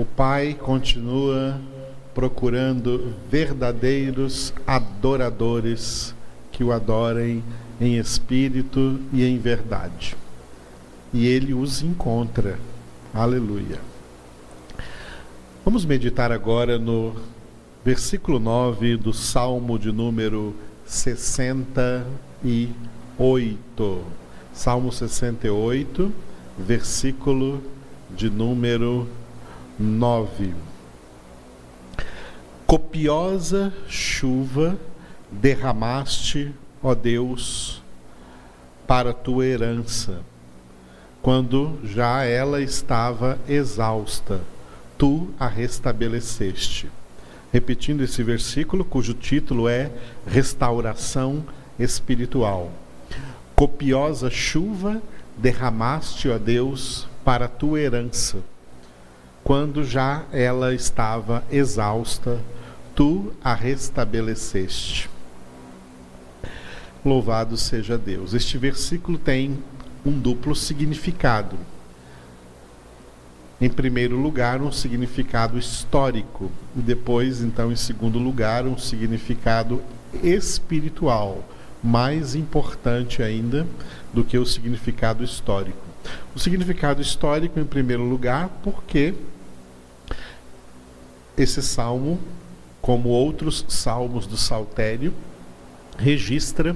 o Pai continua procurando verdadeiros adoradores que o adorem em espírito e em verdade. E ele os encontra. Aleluia. Vamos meditar agora no versículo 9 do Salmo de número 68. Salmo 68, versículo de número 9. Copiosa chuva derramaste, ó Deus, para tua herança, quando já ela estava exausta, tu a restabeleceste. Repetindo esse versículo, cujo título é Restauração Espiritual. Copiosa chuva derramaste, ó Deus, para tua herança, quando já ela estava exausta, tu a restabeleceste. Louvado seja Deus. Este versículo tem um duplo significado. Em primeiro lugar, um significado histórico, e depois, então, em segundo lugar, um significado espiritual, mais importante ainda do que o significado histórico. O significado histórico, em primeiro lugar, porque esse salmo como outros salmos do Saltério, registra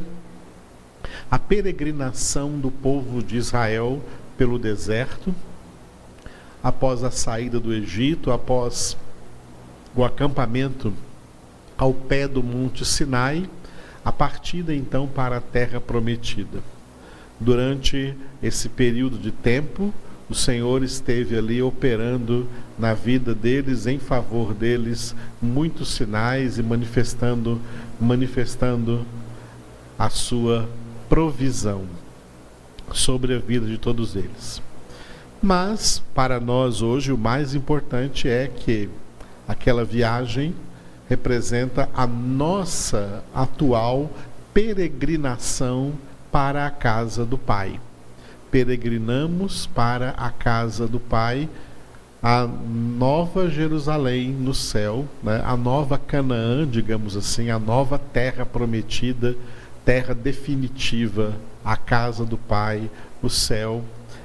a peregrinação do povo de Israel pelo deserto, após a saída do Egito, após o acampamento ao pé do Monte Sinai, a partida então para a terra prometida. Durante esse período de tempo, o Senhor esteve ali operando na vida deles, em favor deles, muitos sinais e manifestando, manifestando a sua provisão sobre a vida de todos eles. Mas para nós hoje o mais importante é que aquela viagem representa a nossa atual peregrinação para a casa do Pai peregrinamos para a casa do Pai, a nova Jerusalém no céu, né? a nova Canaã, digamos assim, a nova terra prometida, terra definitiva, a casa do Pai, o céu.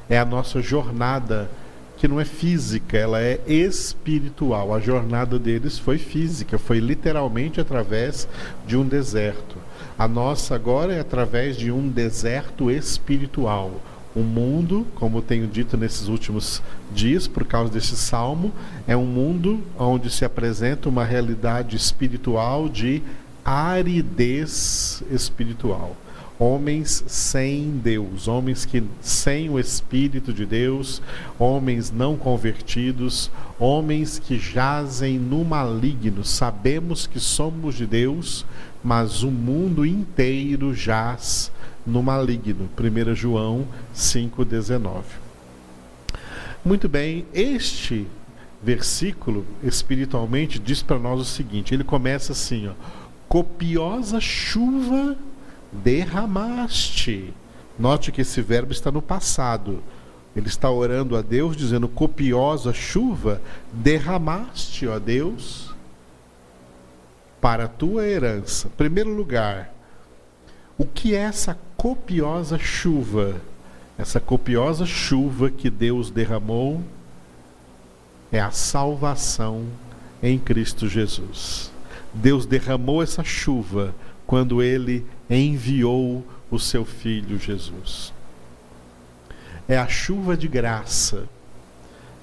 É a nossa jornada que não é física, ela é espiritual. A jornada deles foi física, foi literalmente através de um deserto. A nossa agora é através de um deserto espiritual o mundo, como tenho dito nesses últimos dias, por causa desse salmo, é um mundo onde se apresenta uma realidade espiritual de aridez espiritual. Homens sem Deus, homens que sem o Espírito de Deus, homens não convertidos, homens que jazem no maligno. Sabemos que somos de Deus, mas o mundo inteiro jaz no maligno. 1 João 5,19. Muito bem, este versículo espiritualmente diz para nós o seguinte: ele começa assim, ó, copiosa chuva derramaste. Note que esse verbo está no passado. Ele está orando a Deus, dizendo: copiosa chuva derramaste, ó Deus, para a tua herança. Primeiro lugar, o que é essa copiosa chuva? Essa copiosa chuva que Deus derramou é a salvação em Cristo Jesus. Deus derramou essa chuva quando ele enviou o seu filho Jesus. É a chuva de graça,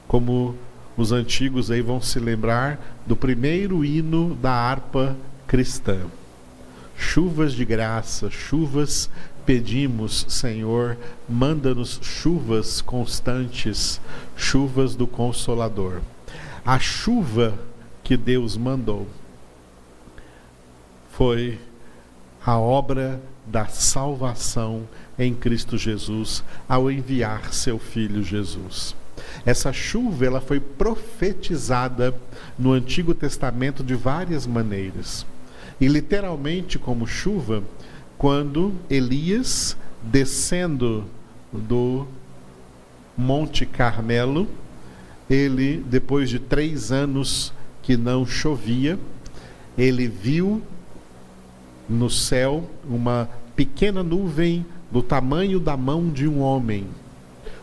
como os antigos aí vão se lembrar do primeiro hino da harpa cristã chuvas de graça, chuvas pedimos, Senhor, manda-nos chuvas constantes, chuvas do Consolador. A chuva que Deus mandou foi a obra da salvação em Cristo Jesus ao enviar seu filho Jesus. Essa chuva ela foi profetizada no Antigo Testamento de várias maneiras e literalmente como chuva, quando Elias, descendo do Monte Carmelo, ele, depois de três anos que não chovia, ele viu no céu uma pequena nuvem do tamanho da mão de um homem.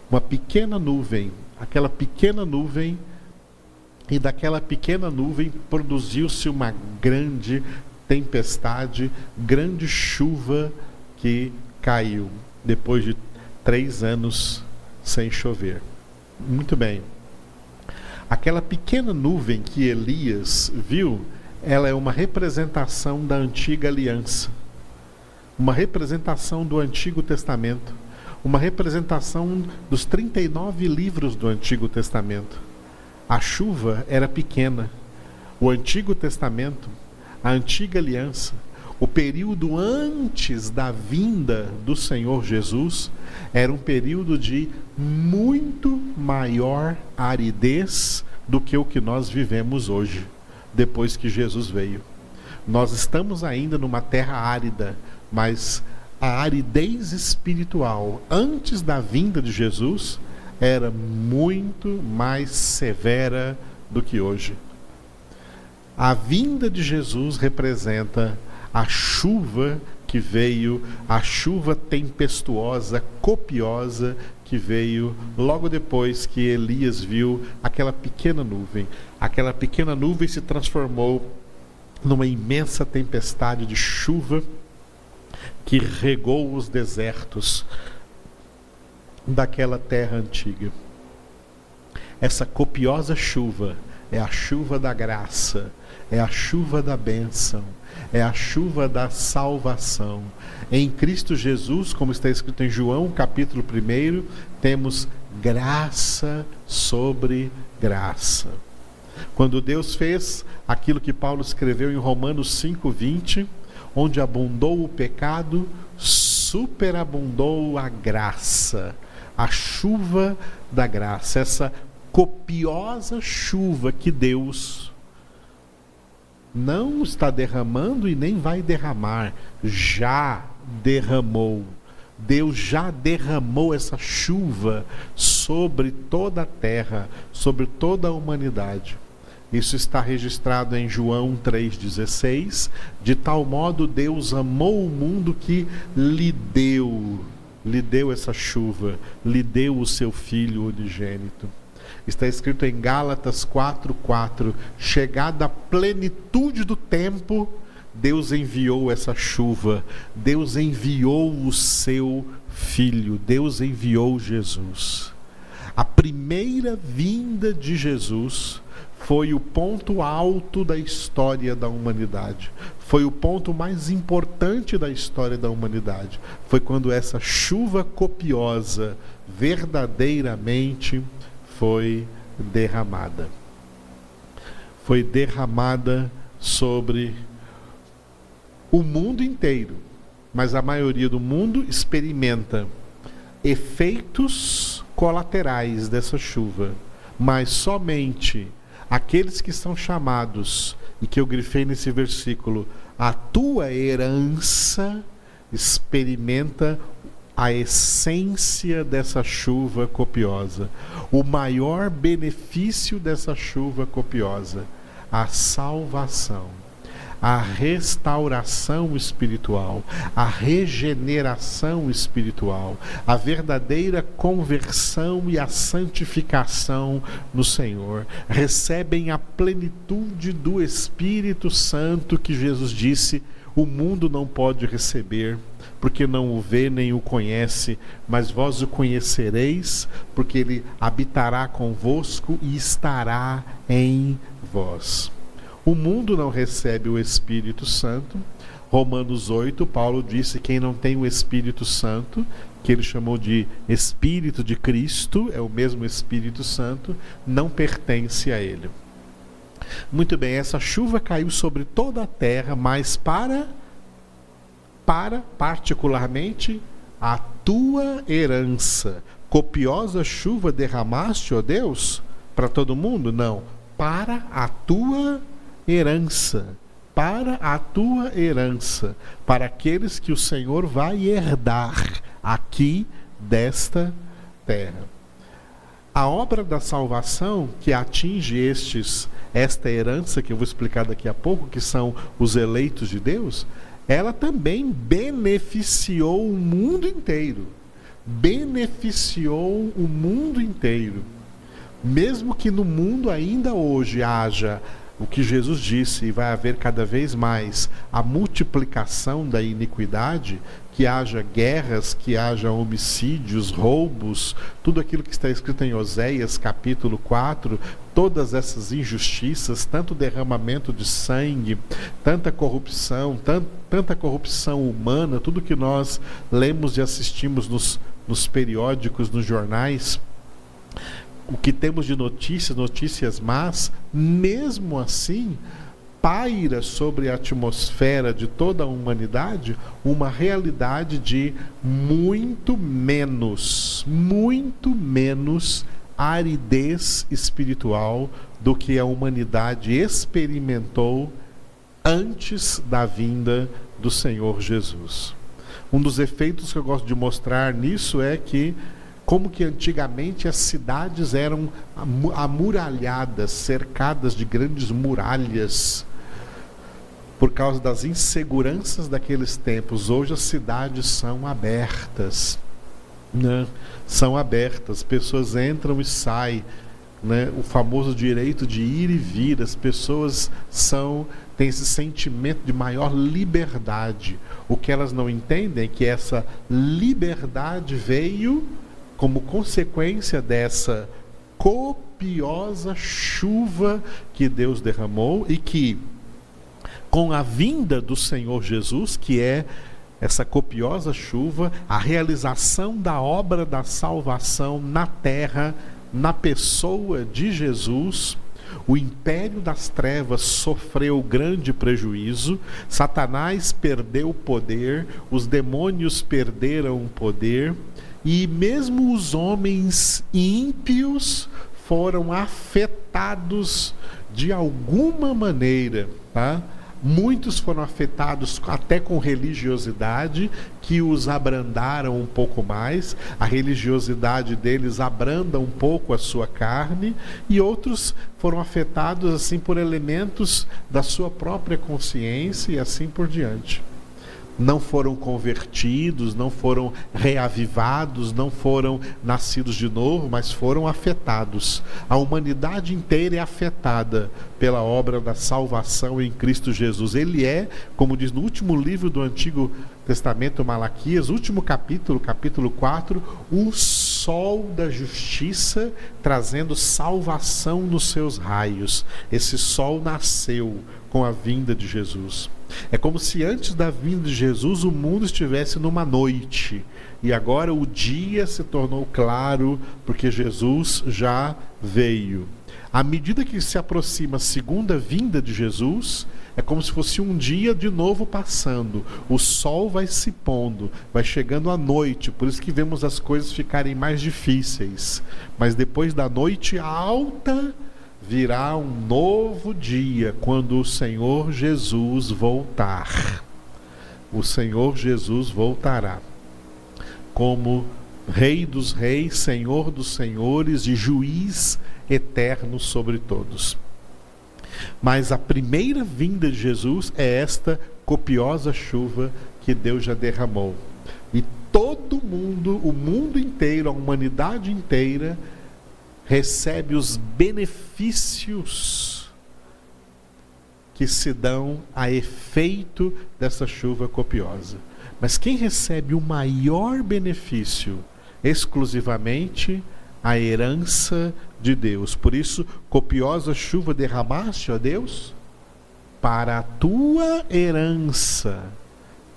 Uma pequena nuvem. Aquela pequena nuvem, e daquela pequena nuvem produziu-se uma grande tempestade, grande chuva que caiu depois de três anos sem chover. Muito bem. Aquela pequena nuvem que Elias viu, ela é uma representação da antiga aliança, uma representação do Antigo Testamento, uma representação dos 39 livros do Antigo Testamento. A chuva era pequena. O Antigo Testamento, a antiga aliança, o período antes da vinda do Senhor Jesus era um período de muito maior aridez do que o que nós vivemos hoje, depois que Jesus veio. Nós estamos ainda numa terra árida, mas a aridez espiritual antes da vinda de Jesus era muito mais severa do que hoje. A vinda de Jesus representa a chuva que veio, a chuva tempestuosa, copiosa que veio logo depois que Elias viu aquela pequena nuvem. Aquela pequena nuvem se transformou numa imensa tempestade de chuva que regou os desertos daquela terra antiga. Essa copiosa chuva é a chuva da graça, é a chuva da bênção é a chuva da salvação. Em Cristo Jesus, como está escrito em João, capítulo 1, temos graça sobre graça. Quando Deus fez aquilo que Paulo escreveu em Romanos 5:20, onde abundou o pecado, superabundou a graça, a chuva da graça, essa copiosa chuva que Deus não está derramando e nem vai derramar, já derramou. Deus já derramou essa chuva sobre toda a terra, sobre toda a humanidade. Isso está registrado em João 3,16. De tal modo Deus amou o mundo que lhe deu, lhe deu essa chuva, lhe deu o seu Filho unigênito. Está escrito em Gálatas 4:4, chegada a plenitude do tempo, Deus enviou essa chuva, Deus enviou o seu filho, Deus enviou Jesus. A primeira vinda de Jesus foi o ponto alto da história da humanidade. Foi o ponto mais importante da história da humanidade. Foi quando essa chuva copiosa verdadeiramente foi derramada. Foi derramada sobre o mundo inteiro, mas a maioria do mundo experimenta efeitos colaterais dessa chuva, mas somente aqueles que são chamados, e que eu grifei nesse versículo, a tua herança experimenta a essência dessa chuva copiosa, o maior benefício dessa chuva copiosa, a salvação, a restauração espiritual, a regeneração espiritual, a verdadeira conversão e a santificação no Senhor. Recebem a plenitude do Espírito Santo que Jesus disse: o mundo não pode receber porque não o vê nem o conhece, mas vós o conhecereis, porque ele habitará convosco e estará em vós. O mundo não recebe o Espírito Santo. Romanos 8, Paulo disse: quem não tem o Espírito Santo, que ele chamou de Espírito de Cristo, é o mesmo Espírito Santo, não pertence a ele. Muito bem, essa chuva caiu sobre toda a terra, mas para para particularmente a tua herança. Copiosa chuva derramaste, ó Deus, para todo mundo? Não, para a tua herança. Para a tua herança, para aqueles que o Senhor vai herdar aqui desta terra. a obra da salvação que atinge estes esta herança que eu vou explicar daqui a pouco, que são os eleitos de Deus, ela também beneficiou o mundo inteiro. Beneficiou o mundo inteiro. Mesmo que no mundo ainda hoje haja o que Jesus disse, e vai haver cada vez mais a multiplicação da iniquidade, que haja guerras, que haja homicídios, roubos, tudo aquilo que está escrito em Oséias capítulo 4, todas essas injustiças, tanto derramamento de sangue, tanta corrupção, tant, tanta corrupção humana, tudo que nós lemos e assistimos nos, nos periódicos, nos jornais, o que temos de notícias, notícias más, mesmo assim, paira sobre a atmosfera de toda a humanidade uma realidade de muito menos, muito menos aridez espiritual do que a humanidade experimentou antes da vinda do Senhor Jesus. Um dos efeitos que eu gosto de mostrar nisso é que como que antigamente as cidades eram amuralhadas, cercadas de grandes muralhas, por causa das inseguranças daqueles tempos. Hoje as cidades são abertas, né? São abertas, pessoas entram e saem, né? o famoso direito de ir e vir, as pessoas são têm esse sentimento de maior liberdade. O que elas não entendem é que essa liberdade veio como consequência dessa copiosa chuva que Deus derramou e que com a vinda do Senhor Jesus, que é essa copiosa chuva, a realização da obra da salvação na terra, na pessoa de Jesus, o império das trevas sofreu grande prejuízo, Satanás perdeu o poder, os demônios perderam o poder, e mesmo os homens ímpios foram afetados de alguma maneira, tá? Muitos foram afetados até com religiosidade, que os abrandaram um pouco mais. A religiosidade deles abranda um pouco a sua carne, e outros foram afetados assim por elementos da sua própria consciência e assim por diante não foram convertidos, não foram reavivados, não foram nascidos de novo, mas foram afetados. A humanidade inteira é afetada pela obra da salvação em Cristo Jesus. Ele é, como diz no último livro do Antigo Testamento, Malaquias, último capítulo, capítulo 4, o sol da justiça trazendo salvação nos seus raios. Esse sol nasceu com a vinda de Jesus. É como se antes da vinda de Jesus o mundo estivesse numa noite e agora o dia se tornou claro porque Jesus já veio. À medida que se aproxima a segunda vinda de Jesus, é como se fosse um dia de novo passando. O sol vai se pondo, vai chegando a noite, por isso que vemos as coisas ficarem mais difíceis. Mas depois da noite alta, virá um novo dia quando o Senhor Jesus voltar. O Senhor Jesus voltará como Rei dos Reis, Senhor dos Senhores e Juiz eterno sobre todos. Mas a primeira vinda de Jesus é esta copiosa chuva que Deus já derramou. E todo mundo, o mundo inteiro, a humanidade inteira, recebe os benefícios que se dão a efeito dessa chuva copiosa. Mas quem recebe o maior benefício exclusivamente a herança de Deus. Por isso, copiosa chuva derramaste, ó Deus, para a tua herança.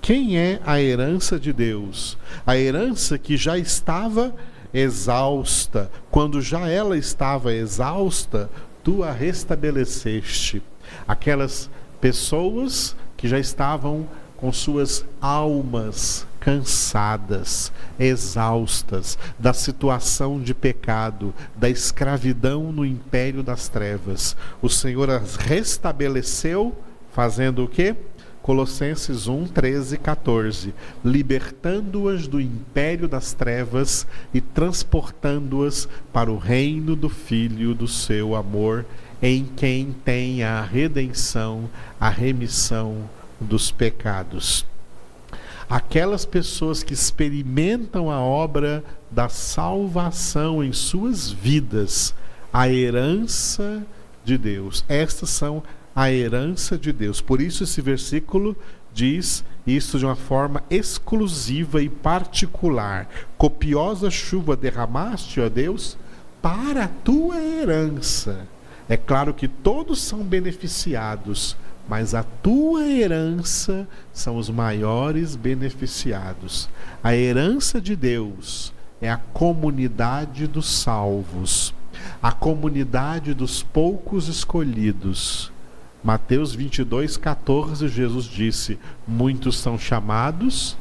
Quem é a herança de Deus? A herança que já estava exausta, quando já ela estava exausta, tu a restabeleceste. Aquelas pessoas que já estavam com suas almas cansadas, exaustas da situação de pecado, da escravidão no império das trevas. O Senhor as restabeleceu, fazendo o quê? Colossenses 1, 13 e 14. Libertando-as do império das trevas e transportando-as para o reino do Filho do seu amor, em quem tem a redenção, a remissão dos pecados. Aquelas pessoas que experimentam a obra da salvação em suas vidas, a herança de Deus. Estas são a herança de Deus. Por isso esse versículo diz isso de uma forma exclusiva e particular. Copiosa chuva derramaste, ó Deus, para a tua herança. É claro que todos são beneficiados, mas a tua herança são os maiores beneficiados. A herança de Deus é a comunidade dos salvos, a comunidade dos poucos escolhidos Mateus 22, 14, Jesus disse: Muitos são chamados,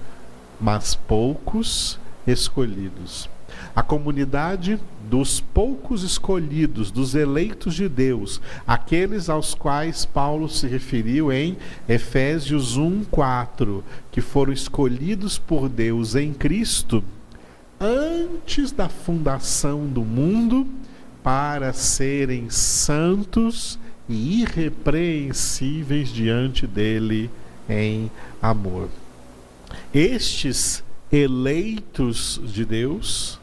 mas poucos escolhidos. A comunidade dos poucos escolhidos, dos eleitos de Deus, aqueles aos quais Paulo se referiu em Efésios 1, 4, que foram escolhidos por Deus em Cristo antes da fundação do mundo para serem santos e irrepreensíveis diante dele em amor. Estes eleitos de Deus,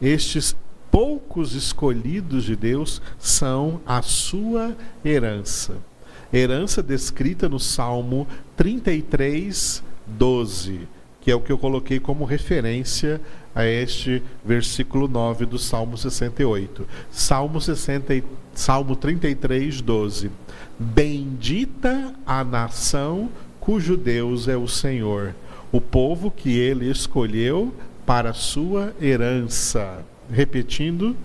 estes poucos escolhidos de Deus, são a sua herança. Herança descrita no Salmo 33, 12, que é o que eu coloquei como referência a este versículo 9 do Salmo 68. Salmo 63 Salmo 33, 12. Bendita a nação cujo Deus é o Senhor, o povo que ele escolheu para sua herança. Repetindo,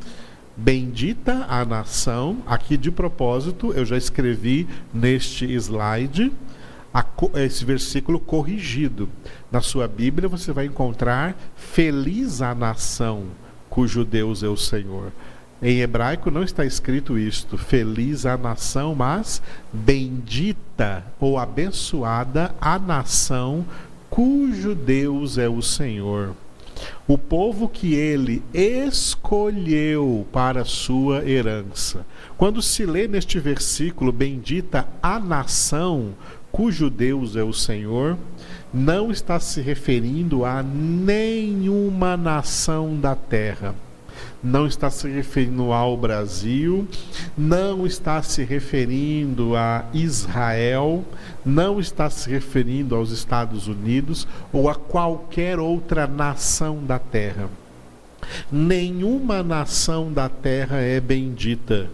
bendita a nação, aqui de propósito, eu já escrevi neste slide esse versículo corrigido. Na sua Bíblia você vai encontrar feliz a nação cujo Deus é o Senhor. Em hebraico não está escrito isto: feliz a nação, mas bendita ou abençoada a nação cujo Deus é o Senhor. O povo que ele escolheu para sua herança. Quando se lê neste versículo, bendita a nação cujo Deus é o Senhor, não está se referindo a nenhuma nação da terra não está se referindo ao Brasil, não está se referindo a Israel, não está se referindo aos Estados Unidos ou a qualquer outra nação da terra. Nenhuma nação da terra é bendita.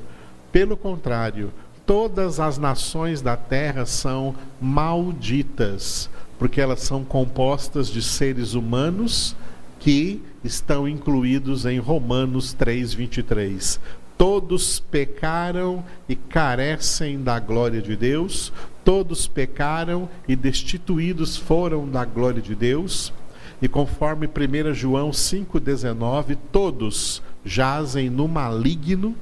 Pelo contrário, todas as nações da terra são malditas, porque elas são compostas de seres humanos que estão incluídos em Romanos 3:23. Todos pecaram e carecem da glória de Deus, todos pecaram e destituídos foram da glória de Deus. E conforme 1 João 5,19, todos jazem no maligno,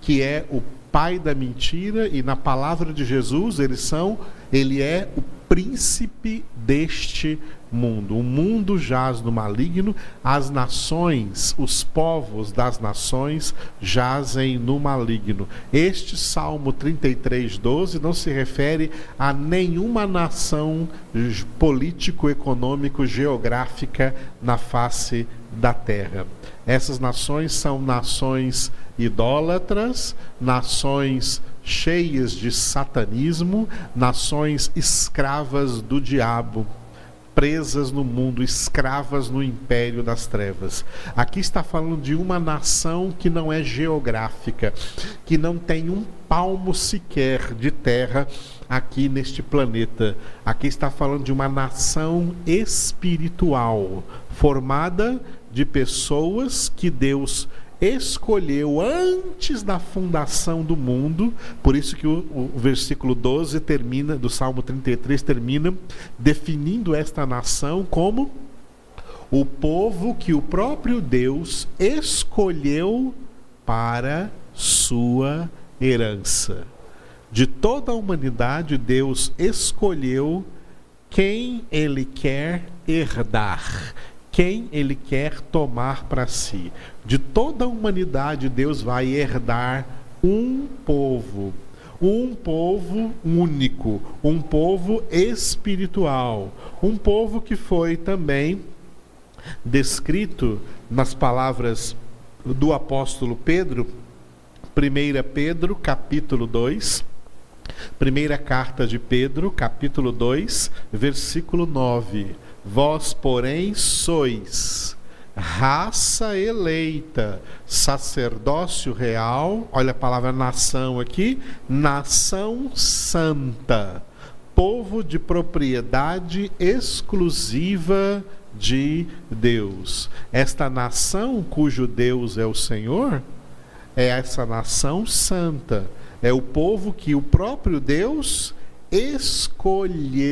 que é o pai da mentira, e na palavra de Jesus, eles são, ele é o príncipe deste mundo. O mundo jaz no maligno, as nações, os povos das nações jazem no maligno. Este Salmo 33, 12 não se refere a nenhuma nação político-econômico geográfica na face da terra. Essas nações são nações idólatras, nações cheias de satanismo, nações escravas do diabo, presas no mundo, escravas no império das trevas. Aqui está falando de uma nação que não é geográfica, que não tem um palmo sequer de terra aqui neste planeta. Aqui está falando de uma nação espiritual, formada de pessoas que Deus escolheu antes da fundação do mundo, por isso que o, o, versículo 12 termina, do Salmo 33 termina definindo esta nação como o povo que o próprio Deus escolheu para sua herança. De toda a humanidade, Deus escolheu quem ele quer herdar, quem ele quer tomar para si. De toda a humanidade, Deus vai herdar um povo, um povo único, um povo espiritual, um povo que foi também descrito nas palavras do apóstolo Pedro, 1 Pedro, capítulo 2. Primeira carta de Pedro, capítulo 2, versículo 9. Vós, porém, sois raça eleita, sacerdócio real, olha a palavra nação aqui, nação santa, povo de propriedade exclusiva de Deus. Esta nação cujo Deus é o Senhor, é essa nação santa, é o povo que o próprio Deus escolheu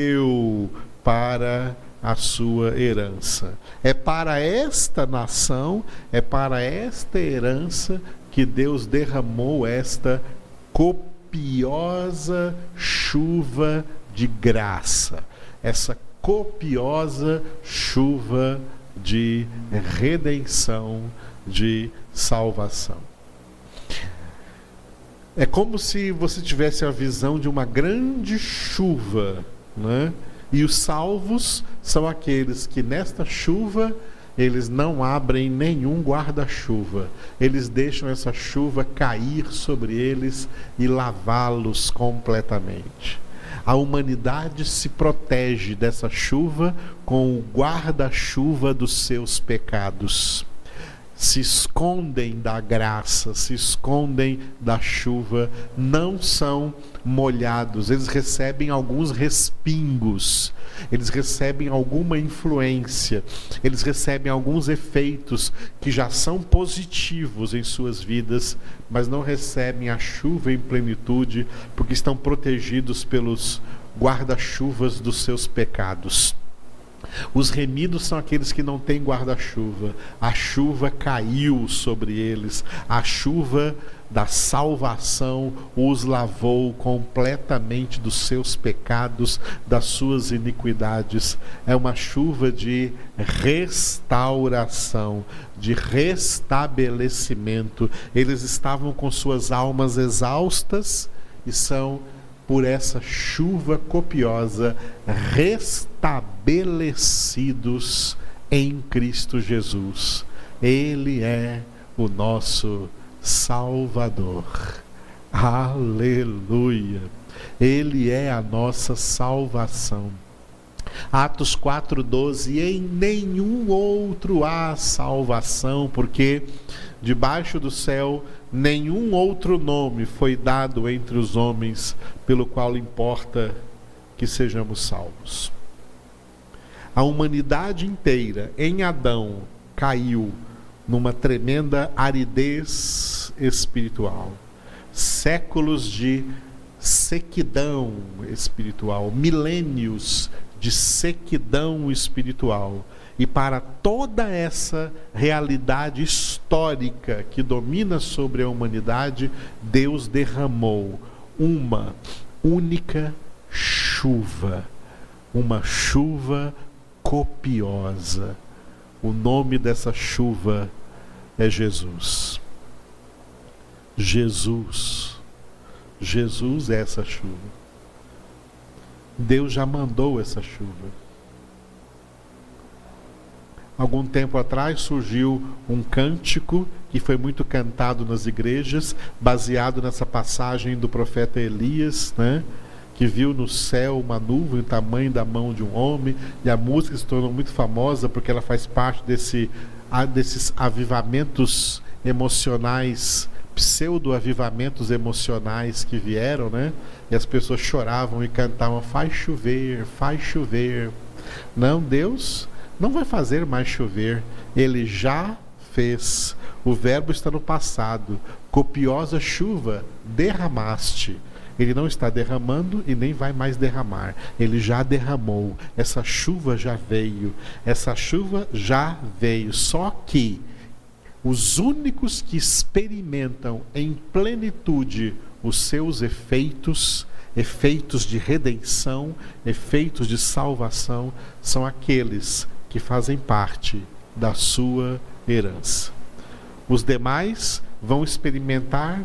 para a sua herança. É para esta nação, é para esta herança que Deus derramou esta copiosa chuva de graça, essa copiosa chuva de redenção, de salvação. É como se você tivesse a visão de uma grande chuva, né? E os salvos são aqueles que nesta chuva eles não abrem nenhum guarda-chuva. Eles deixam essa chuva cair sobre eles e lavá-los completamente. A humanidade se protege dessa chuva com o guarda-chuva dos seus pecados se escondem da graça, se escondem da chuva, não são molhados, eles recebem alguns respingos, eles recebem alguma influência, eles recebem alguns efeitos que já são positivos em suas vidas, mas não recebem a chuva em plenitude, porque estão protegidos pelos guarda-chuvas dos seus pecados. Os remidos são aqueles que não têm guarda-chuva. A chuva caiu sobre eles. A chuva da salvação os lavou completamente dos seus pecados, das suas iniquidades. É uma chuva de restauração, de restabelecimento. Eles estavam com suas almas exaustas e são por essa chuva copiosa, restabelecidos em Cristo Jesus. Ele é o nosso Salvador. Aleluia! Ele é a nossa salvação. Atos 4,12: Em nenhum outro há salvação, porque debaixo do céu nenhum outro nome foi dado entre os homens pelo qual importa que sejamos salvos. A humanidade inteira em Adão caiu numa tremenda aridez espiritual. Séculos de sequidão espiritual, milênios de sequidão espiritual. E para toda essa realidade histórica que domina sobre a humanidade, Deus derramou uma única chuva, uma chuva copiosa. O nome dessa chuva é Jesus. Jesus. Jesus é essa chuva. Deus já mandou essa chuva. Algum tempo atrás surgiu um cântico que foi muito cantado nas igrejas, baseado nessa passagem do profeta Elias, né? que viu no céu uma nuvem tamanho da mão de um homem, e a música se tornou muito famosa porque ela faz parte desse, desses avivamentos emocionais, pseudo-avivamentos emocionais que vieram, né? E as pessoas choravam e cantavam: faz chover, faz chover. Não, Deus não vai fazer mais chover, ele já fez. O verbo está no passado. Copiosa chuva derramaste. Ele não está derramando e nem vai mais derramar. Ele já derramou. Essa chuva já veio. Essa chuva já veio. Só que os únicos que experimentam em plenitude os seus efeitos, efeitos de redenção, efeitos de salvação, são aqueles que fazem parte da sua herança. Os demais vão experimentar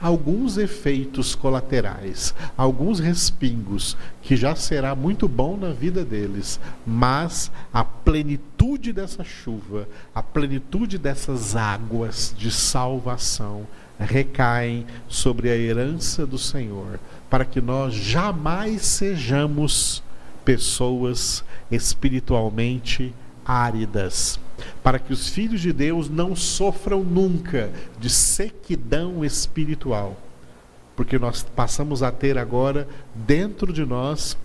alguns efeitos colaterais, alguns respingos, que já será muito bom na vida deles, mas a plenitude dessa chuva, a plenitude dessas águas de salvação recaem sobre a herança do Senhor, para que nós jamais sejamos pessoas espiritualmente áridas, para que os filhos de Deus não sofram nunca de sequidão espiritual, porque nós passamos a ter agora dentro de nós,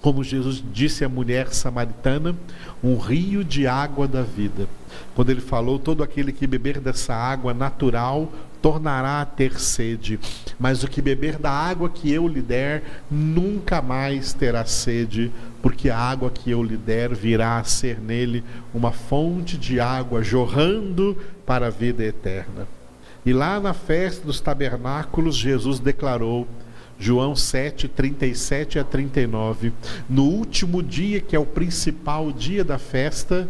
como Jesus disse à mulher samaritana, um rio de água da vida. Quando ele falou: todo aquele que beber dessa água natural tornará a ter sede, mas o que beber da água que eu lhe der nunca mais terá sede, porque a água que eu lhe der virá a ser nele uma fonte de água jorrando para a vida eterna. E lá na festa dos tabernáculos, Jesus declarou, João 7, 37 a 39, no último dia, que é o principal dia da festa,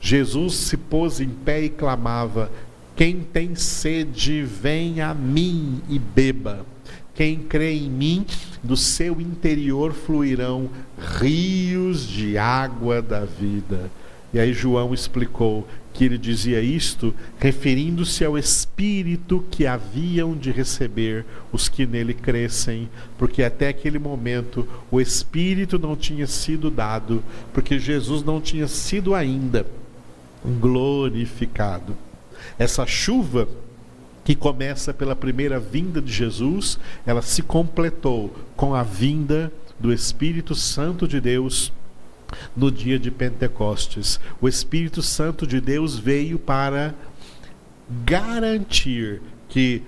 Jesus se pôs em pé e clamava: quem tem sede, vem a mim e beba. Quem crê em mim, do seu interior fluirão rios de água da vida. E aí João explicou que ele dizia isto referindo-se ao Espírito que haviam de receber os que nele crescem, porque até aquele momento o Espírito não tinha sido dado, porque Jesus não tinha sido ainda glorificado. Essa chuva que começa pela primeira vinda de Jesus, ela se completou com a vinda do Espírito Santo de Deus no dia de Pentecostes. O Espírito Santo de Deus veio para garantir que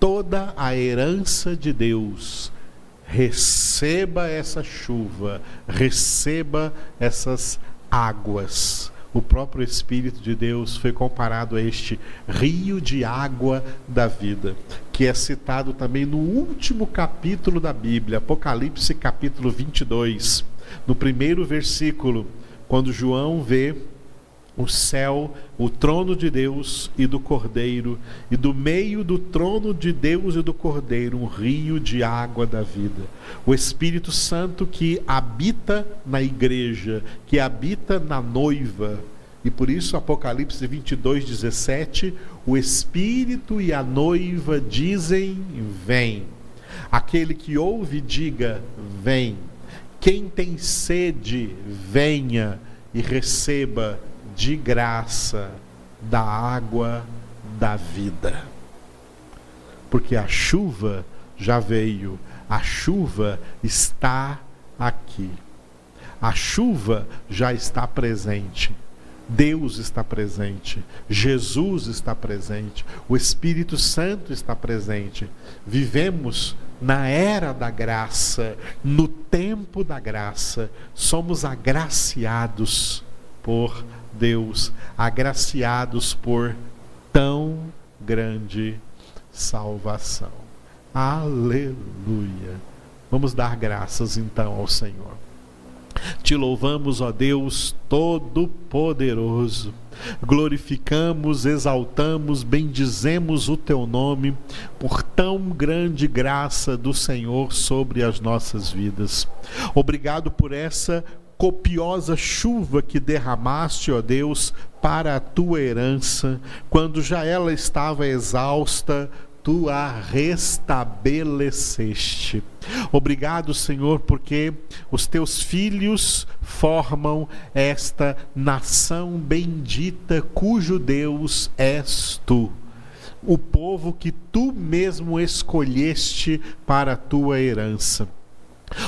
toda a herança de Deus receba essa chuva, receba essas águas o próprio Espírito de Deus foi comparado a este rio de água da vida, que é citado também no último capítulo da Bíblia, Apocalipse capítulo 22, no primeiro versículo, quando João vê o céu, o trono de Deus e do Cordeiro, e do meio do trono de Deus e do Cordeiro, um rio de água da vida. O Espírito Santo que habita na igreja, que habita na noiva. E por isso, Apocalipse 22, 17, o Espírito e a noiva dizem: Vem. Aquele que ouve, diga: Vem. Quem tem sede, venha e receba de graça da água da vida. Porque a chuva já veio, a chuva está aqui. A chuva já está presente. Deus está presente, Jesus está presente, o Espírito Santo está presente. Vivemos na era da graça, no tempo da graça, somos agraciados por Deus, agraciados por tão grande salvação. Aleluia. Vamos dar graças então ao Senhor. Te louvamos, ó Deus Todo-Poderoso. Glorificamos, exaltamos, bendizemos o teu nome por tão grande graça do Senhor sobre as nossas vidas. Obrigado por essa copiosa chuva que derramaste, ó Deus, para a tua herança, quando já ela estava exausta, tu a restabeleceste. Obrigado, Senhor, porque os teus filhos formam esta nação bendita, cujo Deus és tu. O povo que tu mesmo escolheste para a tua herança.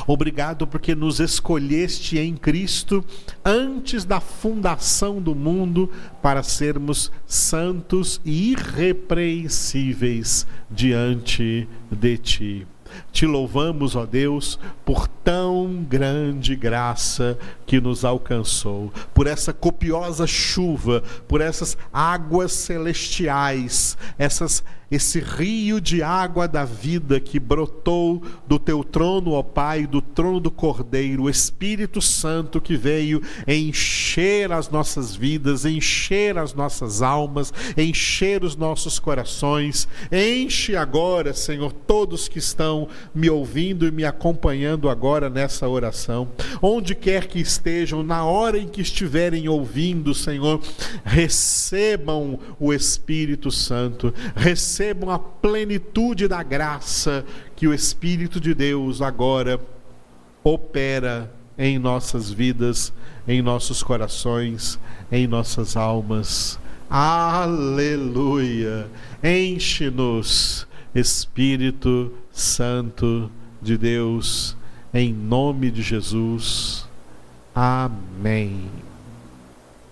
Obrigado porque nos escolheste em Cristo antes da fundação do mundo para sermos santos e irrepreensíveis diante de Ti. Te louvamos, ó Deus, por tão grande graça que nos alcançou, por essa copiosa chuva, por essas águas celestiais, essas esse rio de água da vida que brotou do teu trono, ó Pai, do trono do Cordeiro, o Espírito Santo que veio encher as nossas vidas, encher as nossas almas, encher os nossos corações. Enche agora, Senhor, todos que estão me ouvindo e me acompanhando agora nessa oração, onde quer que estejam, na hora em que estiverem ouvindo, Senhor, recebam o Espírito Santo, recebam recebam a plenitude da graça que o Espírito de Deus agora opera em nossas vidas, em nossos corações, em nossas almas. Aleluia! Enche-nos, Espírito Santo de Deus, em nome de Jesus. Amém.